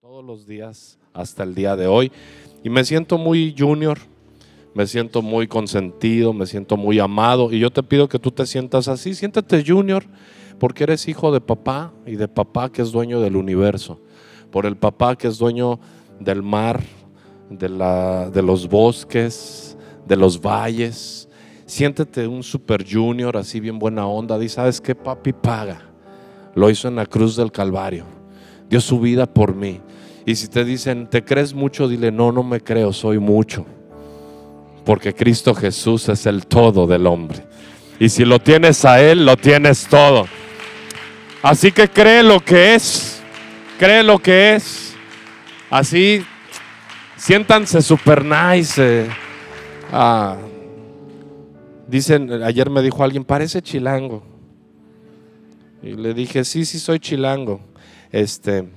todos los días hasta el día de hoy y me siento muy junior, me siento muy consentido, me siento muy amado y yo te pido que tú te sientas así, siéntate junior porque eres hijo de papá y de papá que es dueño del universo, por el papá que es dueño del mar, de, la, de los bosques, de los valles. Siéntete un super junior, así bien buena onda. Di, ¿sabes qué? Papi paga. Lo hizo en la cruz del Calvario. Dio su vida por mí. Y si te dicen, ¿te crees mucho? Dile, no, no me creo, soy mucho. Porque Cristo Jesús es el todo del hombre. Y si lo tienes a Él, lo tienes todo. Así que cree lo que es. Cree lo que es. Así, siéntanse super nice. eh. Ah, dicen, ayer me dijo alguien, parece chilango. Y le dije, sí, sí soy chilango. Este,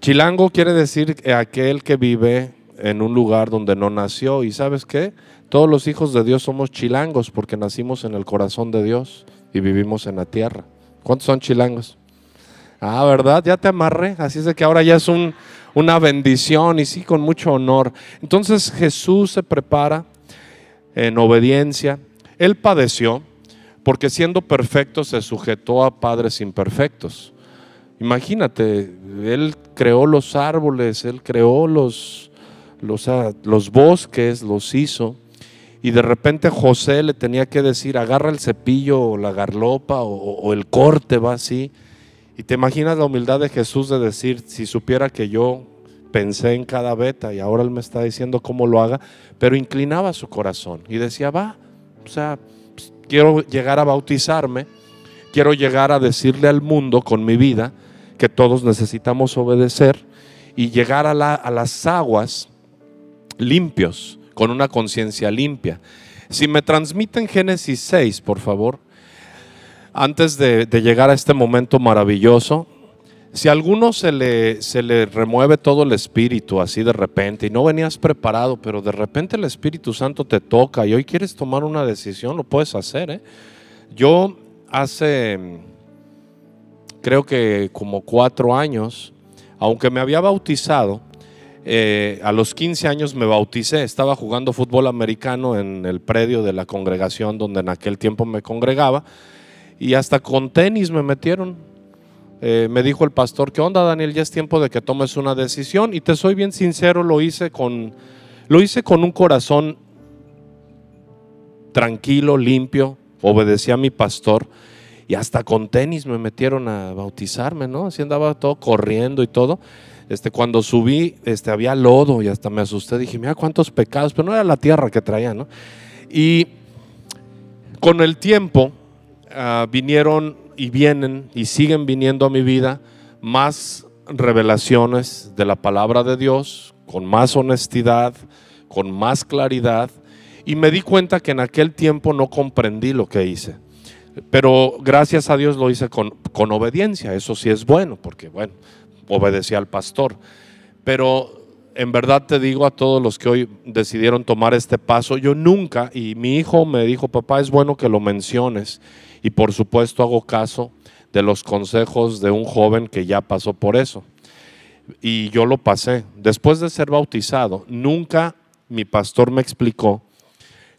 chilango quiere decir aquel que vive en un lugar donde no nació. ¿Y sabes qué? Todos los hijos de Dios somos chilangos porque nacimos en el corazón de Dios y vivimos en la tierra. ¿Cuántos son chilangos? Ah, ¿verdad? Ya te amarré. Así es de que ahora ya es un, una bendición y sí, con mucho honor. Entonces Jesús se prepara en obediencia. Él padeció porque siendo perfecto se sujetó a padres imperfectos. Imagínate, Él creó los árboles, Él creó los, ah, los bosques, los hizo. Y de repente José le tenía que decir, agarra el cepillo o la garlopa o, el corte, va así. Y te imaginas la humildad de Jesús de decir, si supiera que yo pensé en cada beta y ahora Él me está diciendo cómo lo haga, pero inclinaba su corazón y decía, va, o sea, quiero llegar a bautizarme, quiero llegar a decirle al mundo con mi vida que todos necesitamos obedecer y llegar a, la- a las aguas limpios, con una conciencia limpia. Si me transmiten Génesis 6, por favor, antes de, de llegar a este momento maravilloso, si a alguno se le, se le remueve todo el espíritu así de repente y no venías preparado, pero de repente el Espíritu Santo te toca y hoy quieres tomar una decisión, lo puedes hacer. ¿eh? Yo hace, creo que como cuatro años, aunque me había bautizado, eh, a los 15 años me bauticé, estaba jugando fútbol americano en el predio de la congregación donde en aquel tiempo me congregaba y hasta con tenis me metieron. Eh, me dijo el pastor, ¿qué onda Daniel? Ya es tiempo de que tomes una decisión y te soy bien sincero, lo hice con, lo hice con un corazón tranquilo, limpio, obedecí a mi pastor y hasta con tenis me metieron a bautizarme, ¿no? Así andaba todo corriendo y todo. Este, cuando subí, este, había lodo y hasta me asusté. Dije, mira cuántos pecados, pero no era la tierra que traía, ¿no? Y con el tiempo ah, vinieron y vienen y siguen viniendo a mi vida más revelaciones de la palabra de Dios, con más honestidad, con más claridad. Y me di cuenta que en aquel tiempo no comprendí lo que hice. Pero gracias a Dios lo hice con, con obediencia. Eso sí es bueno, porque bueno, obedecí al pastor. Pero en verdad te digo a todos los que hoy decidieron tomar este paso, yo nunca, y mi hijo me dijo, papá, es bueno que lo menciones. Y por supuesto hago caso de los consejos de un joven que ya pasó por eso. Y yo lo pasé. Después de ser bautizado, nunca mi pastor me explicó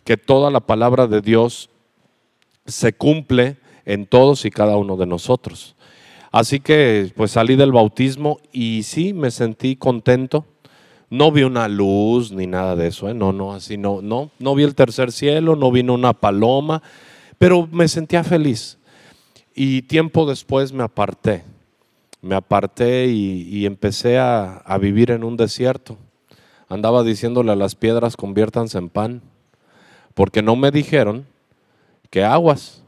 que toda la palabra de Dios se cumple en todos y cada uno de nosotros. Así que pues salí del bautismo y sí me sentí contento. No vi una luz ni nada de eso, ¿eh? no, no, así no, no, no vi el tercer cielo, no vino una paloma, pero me sentía feliz. Y tiempo después me aparté, me aparté y, empecé a, a vivir en un desierto. Andaba diciéndole a las piedras, conviértanse en pan, porque no me dijeron que aguas,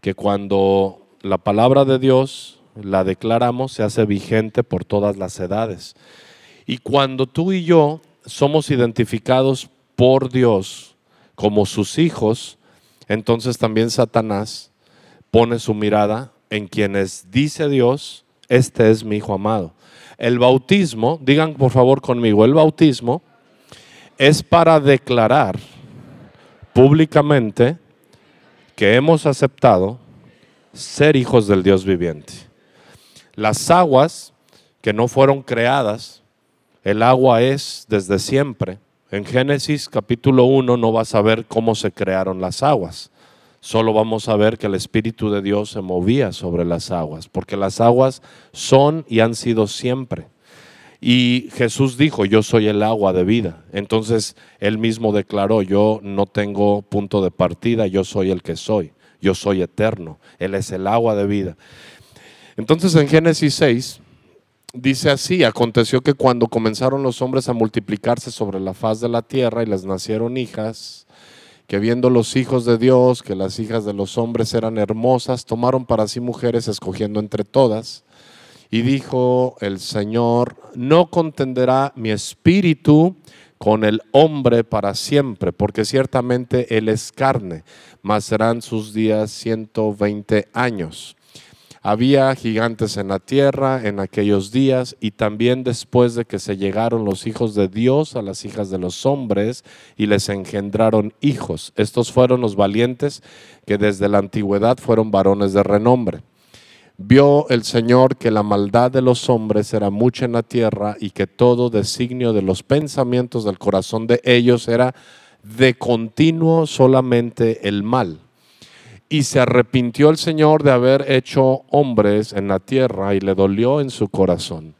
que cuando la palabra de Dios la declaramos se hace vigente por todas las edades. Y cuando tú y yo somos identificados por Dios como sus hijos, entonces también Satanás pone su mirada en quienes dice Dios, este es mi hijo amado. El bautismo, digan por favor conmigo, el bautismo es para declarar públicamente que hemos aceptado ser hijos del Dios viviente. Las aguas que no fueron creadas el agua es desde siempre. En Génesis capítulo 1 no vas a ver cómo se crearon las aguas. Solo vamos a ver que el Espíritu de Dios se movía sobre las aguas, porque las aguas son y han sido siempre. Y Jesús dijo, yo soy el agua de vida. Entonces él mismo declaró, yo no tengo punto de partida, yo soy el que soy, yo soy eterno, Él es el agua de vida. Entonces en Génesis 6 dice así, aconteció que cuando comenzaron los hombres a multiplicarse sobre la faz de la tierra y les nacieron hijas, que viendo los hijos de Dios, que las hijas de los hombres eran hermosas, tomaron para sí mujeres escogiendo entre todas y dijo el Señor, no contenderá mi espíritu con el hombre para siempre, porque ciertamente él es carne, mas serán sus días 120 años. Había gigantes en la tierra en aquellos días y también después de que se llegaron los hijos de Dios a las hijas de los hombres y les engendraron hijos. Estos fueron los valientes que desde la antigüedad fueron varones de renombre. Vio el Señor que la maldad de los hombres era mucha en la tierra y que todo designio de los pensamientos del corazón de ellos era de continuo solamente el mal. Y se arrepintió el Señor de haber hecho hombres en la tierra y le dolió en su corazón.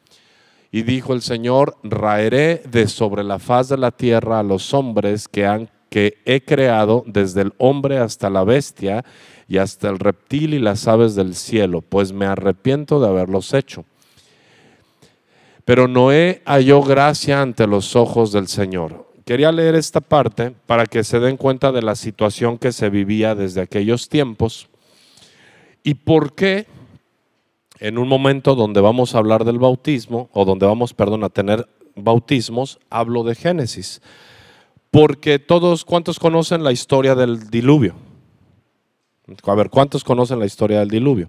Y dijo el Señor, raeré de sobre la faz de la tierra a los hombres que, han, que he creado, desde el hombre hasta la bestia, y hasta el reptil y las aves del cielo, pues me arrepiento de haberlos hecho. Pero Noé halló gracia ante los ojos del Señor. Quería leer esta parte para que se den cuenta de la situación que se vivía desde aquellos tiempos y por qué en un momento donde vamos a hablar del bautismo, o donde vamos, perdón, a tener bautismos, hablo de Génesis. Porque todos, ¿cuántos conocen la historia del diluvio? A ver, ¿cuántos conocen la historia del diluvio?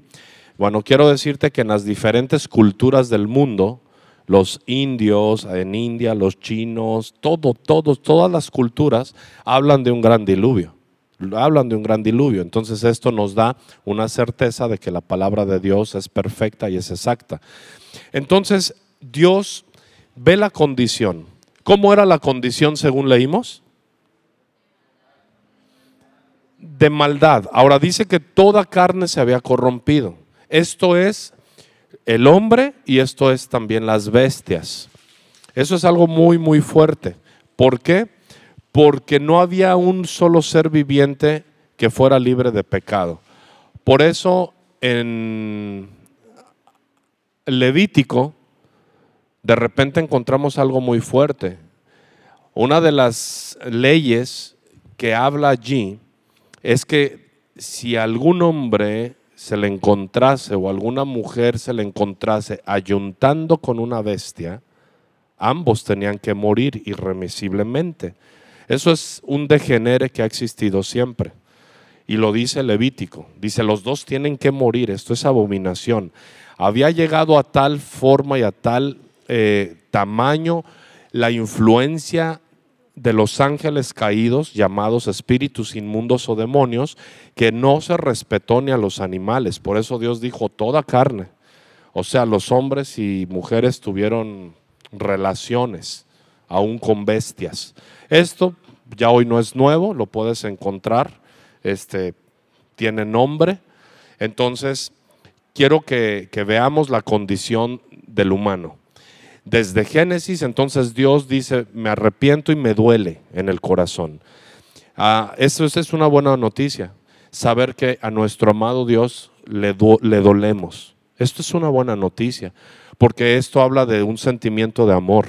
Bueno, quiero decirte que en las diferentes culturas del mundo, los indios en India, los chinos, todo, todos, todas las culturas hablan de un gran diluvio. Hablan de un gran diluvio. Entonces esto nos da una certeza de que la palabra de Dios es perfecta y es exacta. Entonces Dios ve la condición. ¿Cómo era la condición según leímos? de maldad. Ahora dice que toda carne se había corrompido. Esto es el hombre y esto es también las bestias. Eso es algo muy, muy fuerte. ¿Por qué? Porque no había un solo ser viviente que fuera libre de pecado. Por eso en Levítico de repente encontramos algo muy fuerte. Una de las leyes que habla allí es que si algún hombre se le encontrase o alguna mujer se le encontrase ayuntando con una bestia, ambos tenían que morir irremisiblemente. Eso es un degenere que ha existido siempre. Y lo dice Levítico. Dice, los dos tienen que morir. Esto es abominación. Había llegado a tal forma y a tal eh, tamaño la influencia de los ángeles caídos, llamados espíritus inmundos o demonios, que no se respetó ni a los animales. Por eso Dios dijo toda carne. O sea, los hombres y mujeres tuvieron relaciones, aún con bestias. Esto ya hoy no es nuevo, lo puedes encontrar, este, tiene nombre. Entonces, quiero que, que veamos la condición del humano. Desde Génesis, entonces Dios dice, me arrepiento y me duele en el corazón. Ah, eso, es una buena noticia, saber que a nuestro amado Dios le, le dolemos. Esto es una buena noticia, porque esto habla de un sentimiento de amor.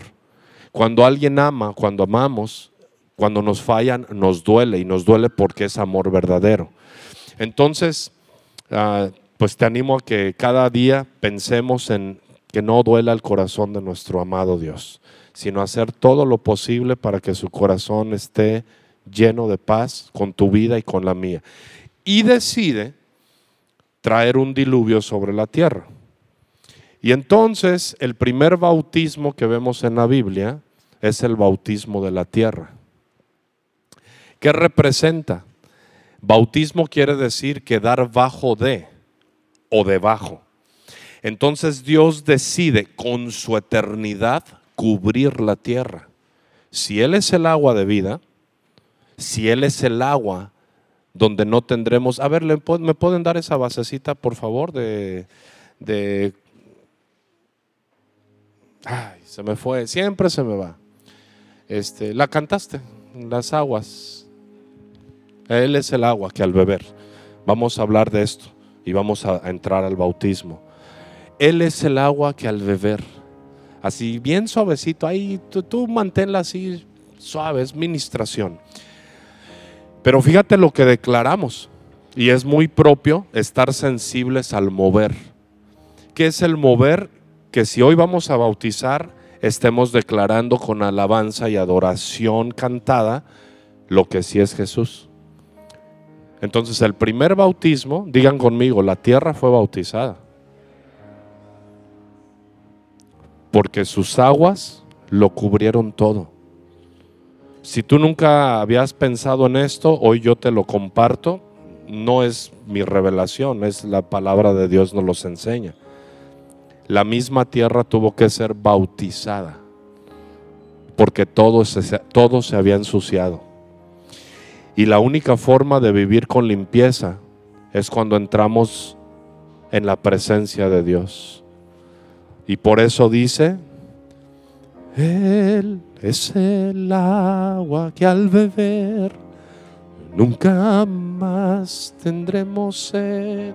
Cuando alguien ama, cuando amamos, cuando nos fallan, nos duele y nos duele porque es amor verdadero. Entonces, ah, pues te animo a que cada día pensemos en que no duela el corazón de nuestro amado Dios, sino hacer todo lo posible para que su corazón esté lleno de paz con tu vida y con la mía. Y decide traer un diluvio sobre la tierra. Y entonces el primer bautismo que vemos en la Biblia es el bautismo de la tierra. ¿Qué representa? Bautismo quiere decir quedar bajo de o debajo. Entonces Dios decide con su eternidad, cubrir la tierra. Si Él es el agua de vida, si Él es el agua donde no tendremos... A ver, ¿me pueden dar esa basecita, por favor, de... ay, se me fue, siempre se me va. Este, la cantaste, las aguas. Él es el agua que al beber. Vamos a hablar de esto y vamos a, entrar al bautismo. Él es el agua que al beber, así bien suavecito, ahí tú, manténla así suave, es ministración. Pero fíjate lo que declaramos, y es muy propio estar sensibles al mover. ¿Qué es el mover? Que si hoy vamos a bautizar, estemos declarando con alabanza y adoración cantada lo que sí es Jesús. Entonces el primer bautismo, digan conmigo, la tierra fue bautizada. Porque sus aguas lo cubrieron todo. Si tú nunca habías pensado en esto, hoy yo te lo comparto. No es mi revelación, es la palabra de Dios nos los enseña. La misma tierra tuvo que ser bautizada porque todo se, todo se había ensuciado. Y la única forma de vivir con limpieza es cuando entramos en la presencia de Dios. Y por eso dice, Él es el agua que al beber nunca más tendremos sed.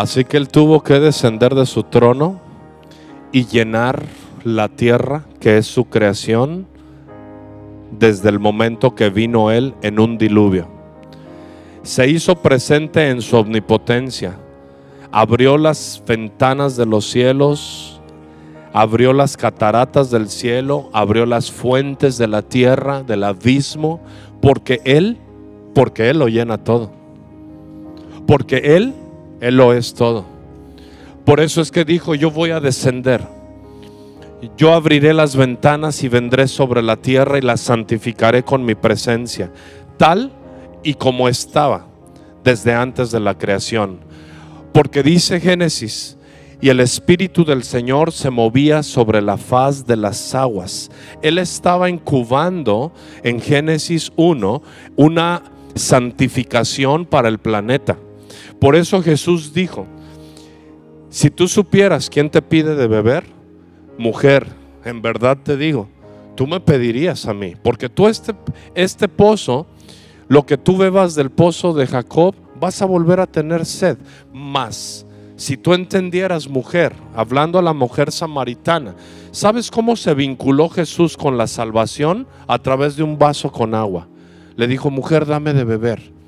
Así que él tuvo que descender de su trono y llenar la tierra, que es su creación, desde el momento que vino él en un diluvio. Se hizo presente en su omnipotencia, abrió las ventanas de los cielos, abrió las cataratas del cielo, abrió las fuentes de la tierra, del abismo, porque él, porque él lo llena todo. Porque él él lo es todo. Por eso es que dijo, yo voy a descender. Yo abriré las ventanas y vendré sobre la tierra y la santificaré con mi presencia, tal y como estaba desde antes de la creación. Porque dice Génesis, y el Espíritu del Señor se movía sobre la faz de las aguas. Él estaba incubando en Génesis 1 una santificación para el planeta. Por eso Jesús dijo, si tú supieras quién te pide de beber, mujer, en verdad te digo, tú me pedirías a mí, porque tú este, este pozo, lo que tú bebas del pozo de Jacob, vas a volver a tener sed. Más, si tú entendieras, mujer, hablando a la mujer samaritana, ¿sabes cómo se vinculó Jesús con la salvación? A través de un vaso con agua. Le dijo, mujer, dame de beber.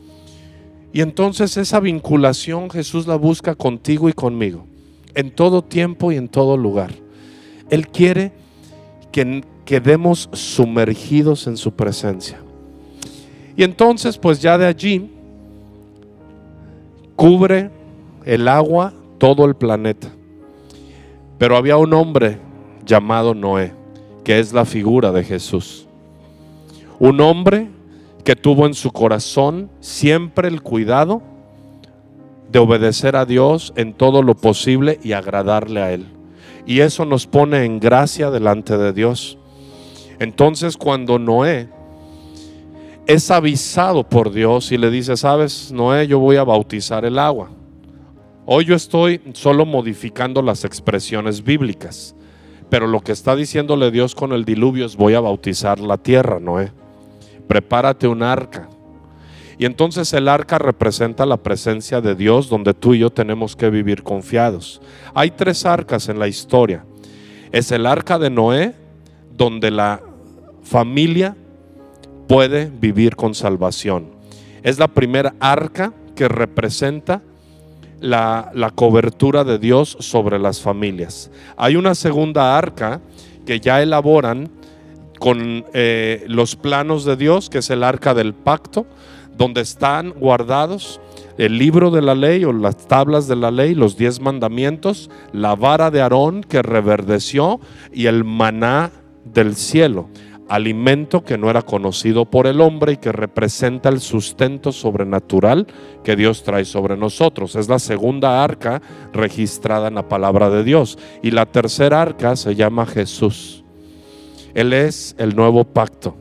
Y entonces esa vinculación Jesús la busca contigo y conmigo, en todo tiempo y en todo lugar. Él quiere que quedemos sumergidos en su presencia. Y entonces pues ya de allí cubre el agua todo el planeta. Pero había un hombre llamado Noé, que es la figura de Jesús. Un hombre que tuvo en su corazón siempre el cuidado de obedecer a Dios en todo lo posible y agradarle a Él. Y eso nos pone en gracia delante de Dios. Entonces cuando Noé es avisado por Dios y le dice, sabes, Noé, yo voy a bautizar el agua. Hoy yo estoy solo modificando las expresiones bíblicas, pero lo que está diciéndole Dios con el diluvio es voy a bautizar la tierra, Noé prepárate un arca. Y entonces el arca representa la presencia de Dios donde tú y yo tenemos que vivir confiados. Hay tres arcas en la historia. Es el arca de Noé, donde la familia puede vivir con salvación. Es la primera arca que representa la, la, cobertura de Dios sobre las familias. Hay una segunda arca que ya elaboran con eh, los planos de Dios, que es el arca del pacto, donde están guardados el libro de la ley o las tablas de la ley, los diez mandamientos, la vara de Aarón que reverdeció y el maná del cielo, alimento que no era conocido por el hombre y que representa el sustento sobrenatural que Dios trae sobre nosotros. Es la segunda arca registrada en la palabra de Dios. Y la tercera arca se llama Jesús. Él es el nuevo pacto.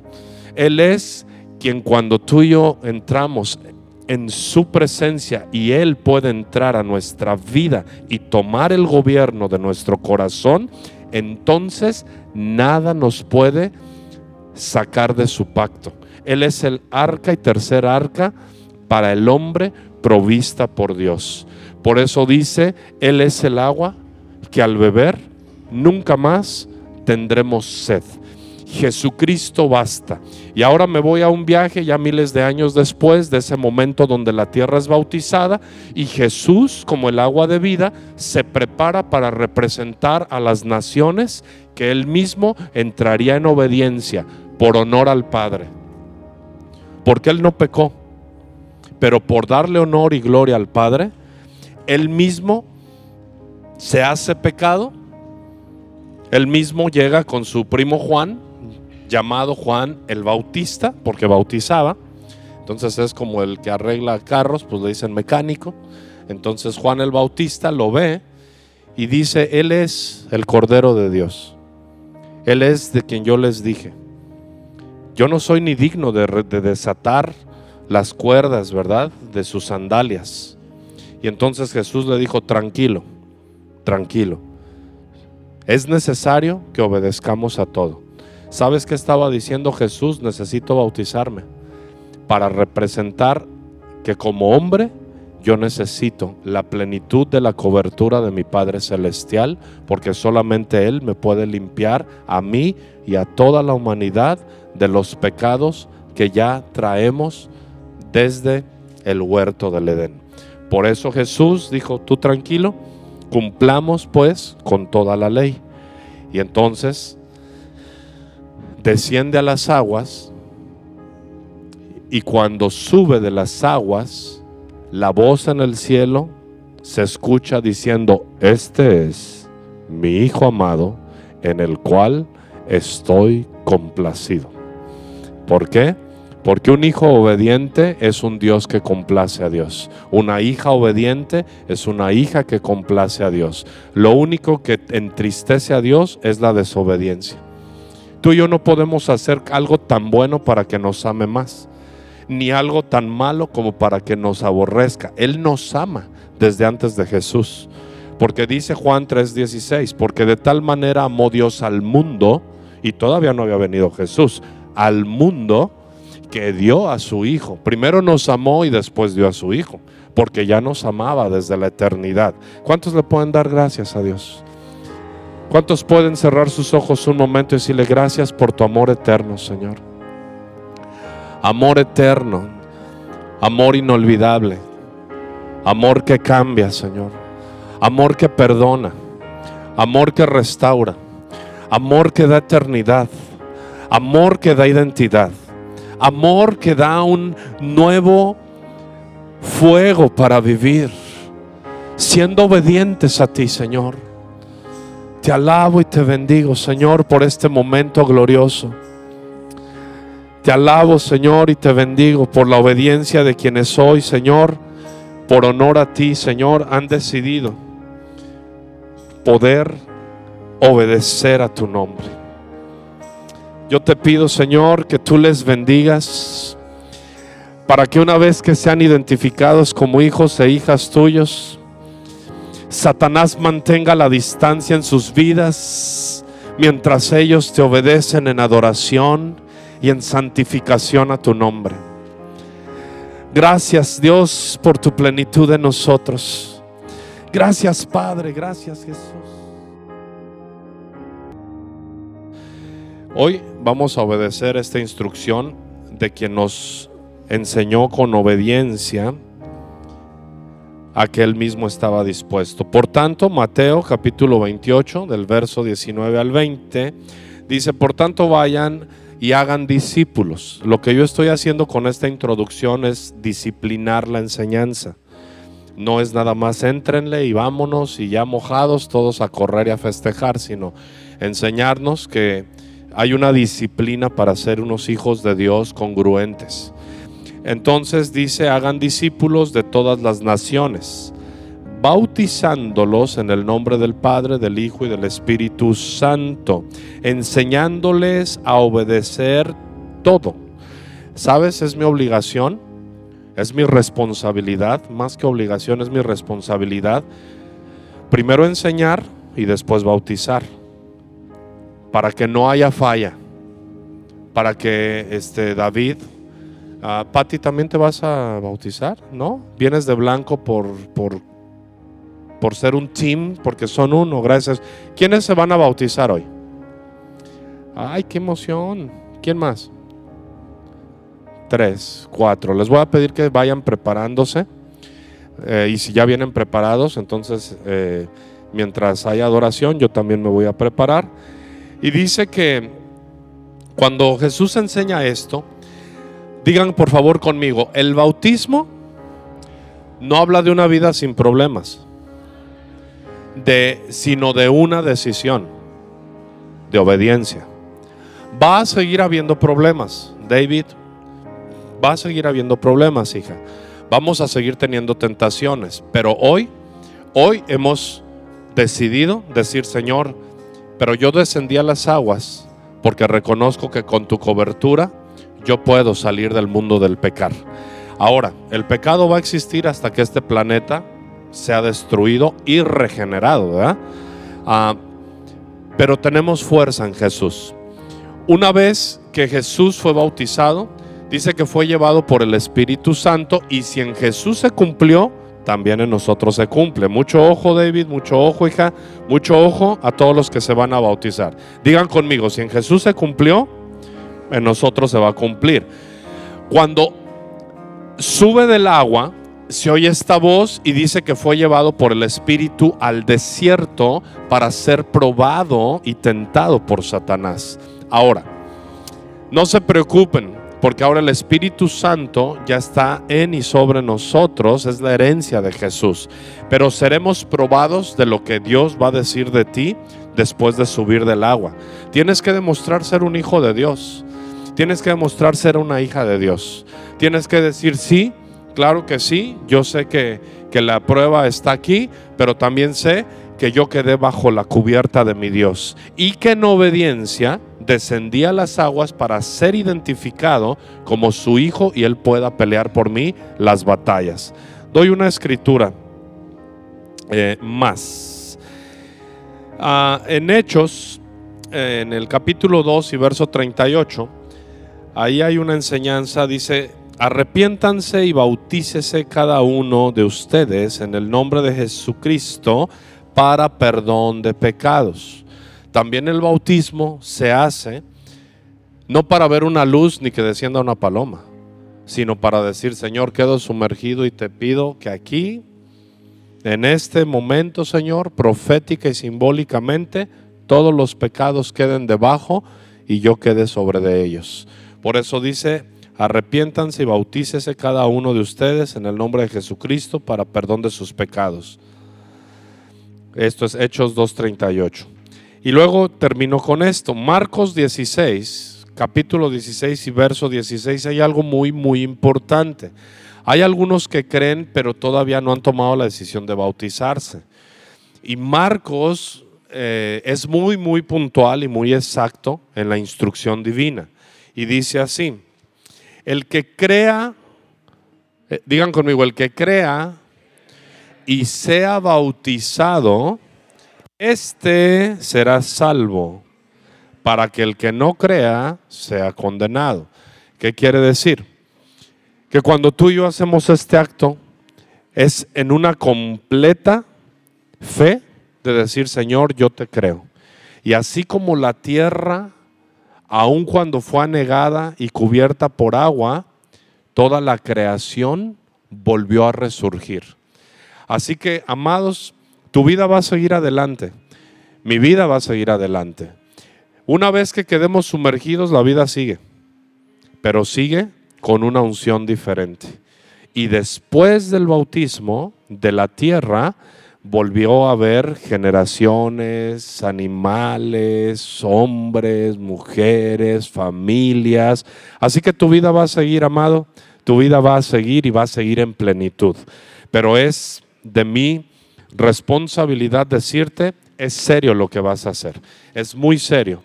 Él es quien cuando tú y yo entramos en su presencia y Él puede entrar a nuestra vida y tomar el gobierno de nuestro corazón, entonces nada nos puede sacar de su pacto. Él es el arca y tercer arca para el hombre provista por Dios. Por eso dice, Él es el agua que al beber nunca más tendremos sed. Jesucristo basta. Y ahora me voy a un viaje ya miles de años después de ese momento donde la tierra es bautizada y Jesús, como el agua de vida, se prepara para representar a las naciones que él mismo entraría en obediencia por honor al Padre. Porque él no pecó, pero por darle honor y gloria al Padre, él mismo se hace pecado. Él mismo llega con su primo Juan, llamado Juan el Bautista, porque bautizaba. Entonces es como el que arregla carros, pues le dicen mecánico. Entonces Juan el Bautista lo ve y dice, Él es el Cordero de Dios. Él es de quien yo les dije. Yo no soy ni digno de, de desatar las cuerdas, ¿verdad? De sus sandalias. Y entonces Jesús le dijo, tranquilo, tranquilo. Es necesario que obedezcamos a todo. ¿Sabes qué estaba diciendo Jesús? Necesito bautizarme para representar que como hombre yo necesito la plenitud de la cobertura de mi Padre Celestial, porque solamente Él me puede limpiar a mí y a toda la humanidad de los pecados que ya traemos desde el huerto del Edén. Por eso Jesús dijo, tú tranquilo, cumplamos pues con toda la ley. Y entonces desciende a las aguas y cuando sube de las aguas, la voz en el cielo se escucha diciendo, este es mi Hijo amado en el cual estoy complacido. ¿Por qué? Porque un hijo obediente es un Dios que complace a Dios. Una hija obediente es una hija que complace a Dios. Lo único que entristece a Dios es la desobediencia. Tú y yo no podemos hacer algo tan bueno para que nos ame más, ni algo tan malo como para que nos aborrezca. Él nos ama desde antes de Jesús. Porque dice Juan 3:16, porque de tal manera amó Dios al mundo, y todavía no había venido Jesús, al mundo que dio a su Hijo. Primero nos amó y después dio a su Hijo, porque ya nos amaba desde la eternidad. ¿Cuántos le pueden dar gracias a Dios? ¿Cuántos pueden cerrar sus ojos un momento y decirle gracias por tu amor eterno, Señor? Amor eterno, amor inolvidable, amor que cambia, Señor, amor que perdona, amor que restaura, amor que da eternidad, amor que da identidad, amor que da un nuevo fuego para vivir, siendo obedientes a ti, Señor te alabo y te bendigo, Señor, por este momento glorioso. Te alabo, Señor, y te bendigo por la obediencia de quienes hoy, Señor, por honor a ti, Señor, han decidido poder obedecer a tu nombre. Yo te pido, Señor, que tú les bendigas para que una vez que sean identificados como hijos e hijas tuyos, Satanás mantenga la distancia en sus vidas mientras ellos te obedecen en adoración y en santificación a tu nombre. Gracias Dios por tu plenitud en nosotros. Gracias Padre, gracias Jesús. Hoy vamos a obedecer esta instrucción de quien nos enseñó con obediencia a que él mismo estaba dispuesto. Por tanto, Mateo capítulo 28, del verso 19 al 20, dice, por tanto vayan y hagan discípulos. Lo que yo estoy haciendo con esta introducción es disciplinar la enseñanza. No es nada más entrenle y vámonos y ya mojados todos a correr y a festejar, sino enseñarnos que hay una disciplina para ser unos hijos de Dios congruentes. Entonces dice, hagan discípulos de todas las naciones, bautizándolos en el nombre del Padre, del Hijo y del Espíritu Santo, enseñándoles a obedecer todo. ¿Sabes? Es mi obligación, es mi responsabilidad, más que obligación, es mi responsabilidad. Primero enseñar y después bautizar, para que no haya falla, para que este David Uh, Patti, ¿también te vas a bautizar? ¿No? Vienes de blanco por, por, por ser un team, porque son uno, gracias. ¿Quiénes se van a bautizar hoy? Ay, qué emoción. ¿Quién más? Tres, cuatro. Les voy a pedir que vayan preparándose. Eh, y si ya vienen preparados, entonces eh, mientras haya adoración, yo también me voy a preparar. Y dice que cuando Jesús enseña esto, Digan por favor conmigo, el bautismo no habla de una vida sin problemas, de, sino de una decisión de obediencia. Va a seguir habiendo problemas, David. Va a seguir habiendo problemas, hija. Vamos a seguir teniendo tentaciones, pero hoy, hoy hemos decidido decir, Señor, pero yo descendí a las aguas porque reconozco que con tu cobertura yo puedo salir del mundo del pecar. Ahora, el pecado va a existir hasta que este planeta sea destruido y regenerado, ¿verdad? Ah, pero tenemos fuerza en Jesús. Una vez que Jesús fue bautizado, dice que fue llevado por el Espíritu Santo y si en Jesús se cumplió, también en nosotros se cumple. Mucho ojo, David, mucho ojo, hija, mucho ojo a todos los que se van a bautizar. Digan conmigo, si en Jesús se cumplió, en nosotros se va a cumplir. Cuando sube del agua, se oye esta voz y dice que fue llevado por el Espíritu al desierto para ser probado y tentado por Satanás. Ahora, no se preocupen, porque ahora el Espíritu Santo ya está en y sobre nosotros, es la herencia de Jesús. Pero seremos probados de lo que Dios va a decir de ti después de subir del agua. Tienes que demostrar ser un hijo de Dios. Tienes que demostrar ser una hija de Dios. Tienes que decir sí, claro que sí. Yo sé que, que la prueba está aquí, pero también sé que yo quedé bajo la cubierta de mi Dios y que en obediencia descendí a las aguas para ser identificado como su hijo y él pueda pelear por mí las batallas. Doy una escritura eh, más. Ah, en Hechos, en el capítulo 2 y verso 38, ahí hay una enseñanza, dice, arrepiéntanse y bautícese cada uno de ustedes en el nombre de Jesucristo para perdón de pecados. También el bautismo se hace no para ver una luz ni que descienda una paloma, sino para decir, Señor, quedo sumergido y te pido que aquí, en este momento, Señor, profética y simbólicamente, todos los pecados queden debajo y yo quede sobre de ellos. Por eso dice, arrepiéntanse y bautícese cada uno de ustedes en el nombre de Jesucristo para perdón de sus pecados. Esto es Hechos 2.38. Y luego termino con esto. Marcos 16, capítulo 16 y verso 16, hay algo muy, muy importante. Hay algunos que creen, pero todavía no han tomado la decisión de bautizarse. Y Marcos eh, es muy, muy puntual y muy exacto en la instrucción divina y dice así, el que crea, eh, digan conmigo, el que crea y sea bautizado, este será salvo, para que el que no crea sea condenado. ¿Qué quiere decir? Que cuando tú y yo hacemos este acto, es en una completa fe de decir, Señor, yo te creo. Y así como la tierra aun cuando fue anegada y cubierta por agua, toda la creación volvió a resurgir. Así que, amados, tu vida va a seguir adelante. Mi vida va a seguir adelante. Una vez que quedemos sumergidos, la vida sigue, pero sigue con una unción diferente. Y después del bautismo de la tierra, volvió a haber generaciones, animales, hombres, mujeres, familias. Así que tu vida va a seguir, amado, tu vida va a seguir y va a seguir en plenitud. Pero es de mi responsabilidad decirte, es serio lo que vas a hacer. Es muy serio,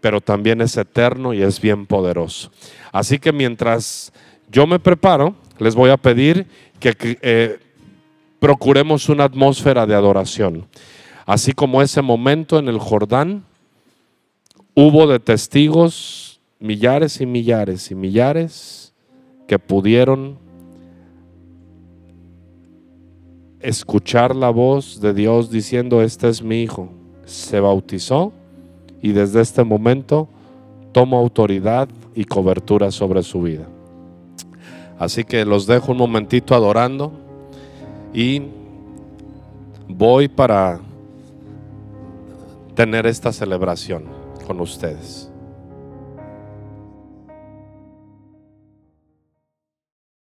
pero también es eterno y es bien poderoso. Así que mientras yo me preparo, les voy a pedir que eh, procuremos una atmósfera de adoración. Así como ese momento en el Jordán, hubo de testigos millares y millares y millares que pudieron escuchar la voz de Dios diciendo, este es mi hijo. Se bautizó y desde este momento toma autoridad y cobertura sobre su vida. Así que los dejo un momentito adorando y voy para tener esta celebración con ustedes.